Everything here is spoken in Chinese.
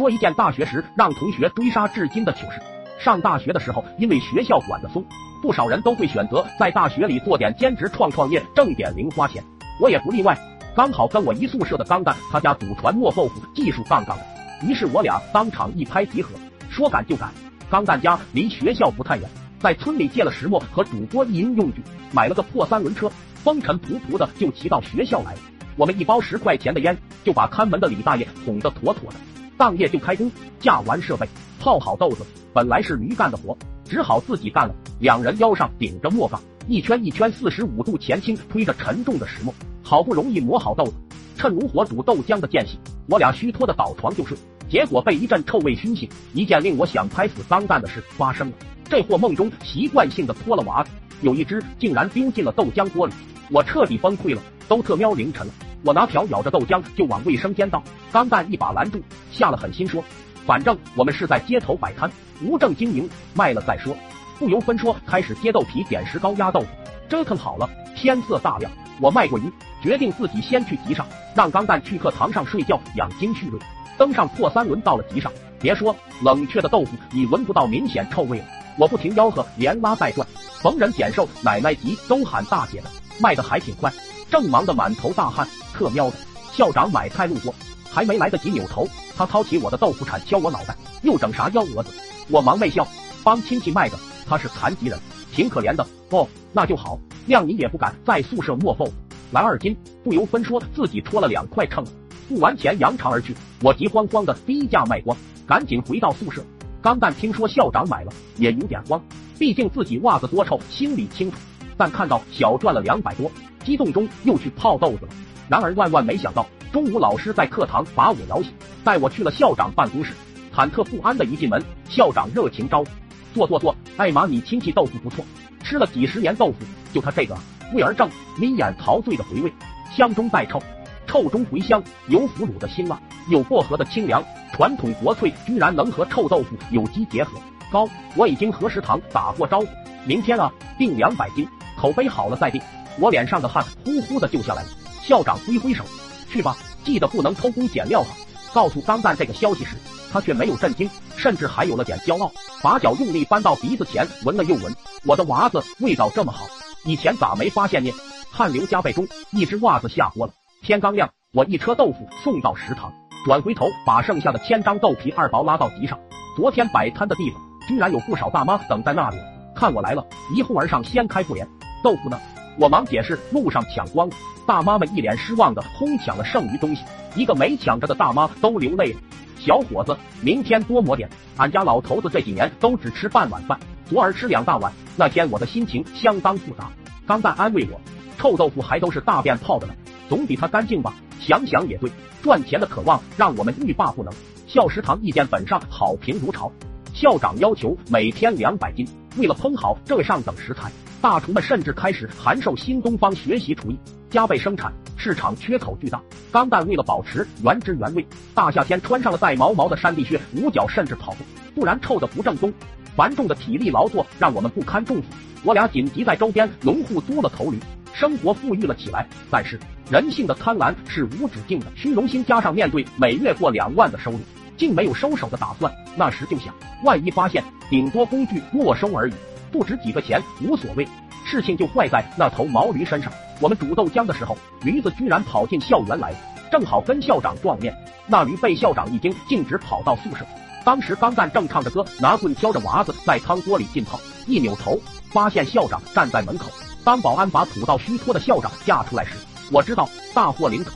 说一件大学时让同学追杀至今的糗事。上大学的时候，因为学校管得松，不少人都会选择在大学里做点兼职创创业，挣点零花钱。我也不例外。刚好跟我一宿舍的钢蛋，他家祖传磨豆腐技术杠杠的，于是我俩当场一拍即合，说赶就赶。钢蛋家离学校不太远，在村里借了石磨和煮锅银用具，买了个破三轮车，风尘仆仆的就骑到学校来。我们一包十块钱的烟，就把看门的李大爷哄得妥妥的。当夜就开工，架完设备，泡好豆子。本来是驴干的活，只好自己干了。两人腰上顶着磨杠，一圈一圈四十五度前倾推着沉重的石磨，好不容易磨好豆子，趁炉火煮豆浆的间隙，我俩虚脱的倒床就睡。结果被一阵臭味熏醒，一件令我想拍死脏蛋的事发生了。这货梦中习惯性的脱了袜子，有一只竟然丢进了豆浆锅里，我彻底崩溃了，都特喵凌晨了。我拿瓢舀着豆浆就往卫生间倒，钢蛋一把拦住，下了狠心说：“反正我们是在街头摆摊，无证经营，卖了再说。”不由分说，开始接豆皮、点石膏、压豆腐。折腾好了，天色大亮，我卖过鱼，决定自己先去集上，让钢蛋去课堂上睡觉养精蓄锐。登上破三轮到了集上，别说冷却的豆腐，你闻不到明显臭味了。我不停吆喝，连拉带拽，逢人捡瘦奶奶急都喊大姐的，卖的还挺快。正忙得满头大汗。特喵的！校长买菜路过，还没来得及扭头，他掏起我的豆腐铲敲我脑袋，又整啥幺蛾子？我忙媚笑，帮亲戚卖的，他是残疾人，挺可怜的。哦，那就好，谅你也不敢在宿舍磨豆腐，来二斤。不由分说，自己戳了两块秤，付完钱扬长而去。我急慌慌的低价卖光，赶紧回到宿舍。钢蛋听说校长买了，也有点慌，毕竟自己袜子多臭，心里清楚。但看到小赚了两百多，激动中又去泡豆子了。然而万万没想到，中午老师在课堂把我摇醒，带我去了校长办公室。忐忑不安的一进门，校长热情招呼：“坐坐坐，艾玛，你亲戚豆腐不错，吃了几十年豆腐，就他这个味儿正，眯眼陶醉的回味，香中带臭，臭中回香，有腐乳的辛辣，有薄荷的清凉，传统国粹居然能和臭豆腐有机结合。高，我已经和食堂打过招呼，明天啊订两百斤，口碑好了再订。我脸上的汗呼呼的就下来了。”校长挥挥手，去吧，记得不能偷工减料哈。告诉钢蛋这个消息时，他却没有震惊，甚至还有了点骄傲，把脚用力搬到鼻子前闻了又闻。我的娃子味道这么好，以前咋没发现呢？汗流浃背中，一只袜子下锅了。天刚亮，我一车豆腐送到食堂，转回头把剩下的千张豆皮二薄拉到集上。昨天摆摊的地方，居然有不少大妈等在那里，看我来了，一哄而上掀开布帘。豆腐呢？我忙解释，路上抢光了。大妈们一脸失望的哄抢了剩余东西，一个没抢着的大妈都流泪了。小伙子，明天多抹点。俺家老头子这几年都只吃半碗饭，昨儿吃两大碗。那天我的心情相当复杂。钢蛋安慰我，臭豆腐还都是大便泡的呢，总比它干净吧？想想也对，赚钱的渴望让我们欲罢不能。校食堂意见本上好评如潮，校长要求每天两百斤。为了烹好这上等食材。大厨们甚至开始函授新东方学习厨艺，加倍生产，市场缺口巨大。钢蛋为了保持原汁原味，大夏天穿上了带毛毛的山地靴，捂脚甚至跑步，不然臭的不正宗。繁重的体力劳作让我们不堪重负，我俩紧急在周边农户租了头驴，生活富裕了起来。但是人性的贪婪是无止境的，虚荣心加上面对每月过两万的收入，竟没有收手的打算。那时就想，万一发现，顶多工具没收而已。不值几个钱无所谓，事情就坏在那头毛驴身上。我们煮豆浆的时候，驴子居然跑进校园来，正好跟校长撞面。那驴被校长一惊，径直跑到宿舍。当时钢蛋正唱着歌，拿棍挑着娃子在汤锅里浸泡。一扭头，发现校长站在门口。当保安把土到虚脱的校长架出来时，我知道大祸临头。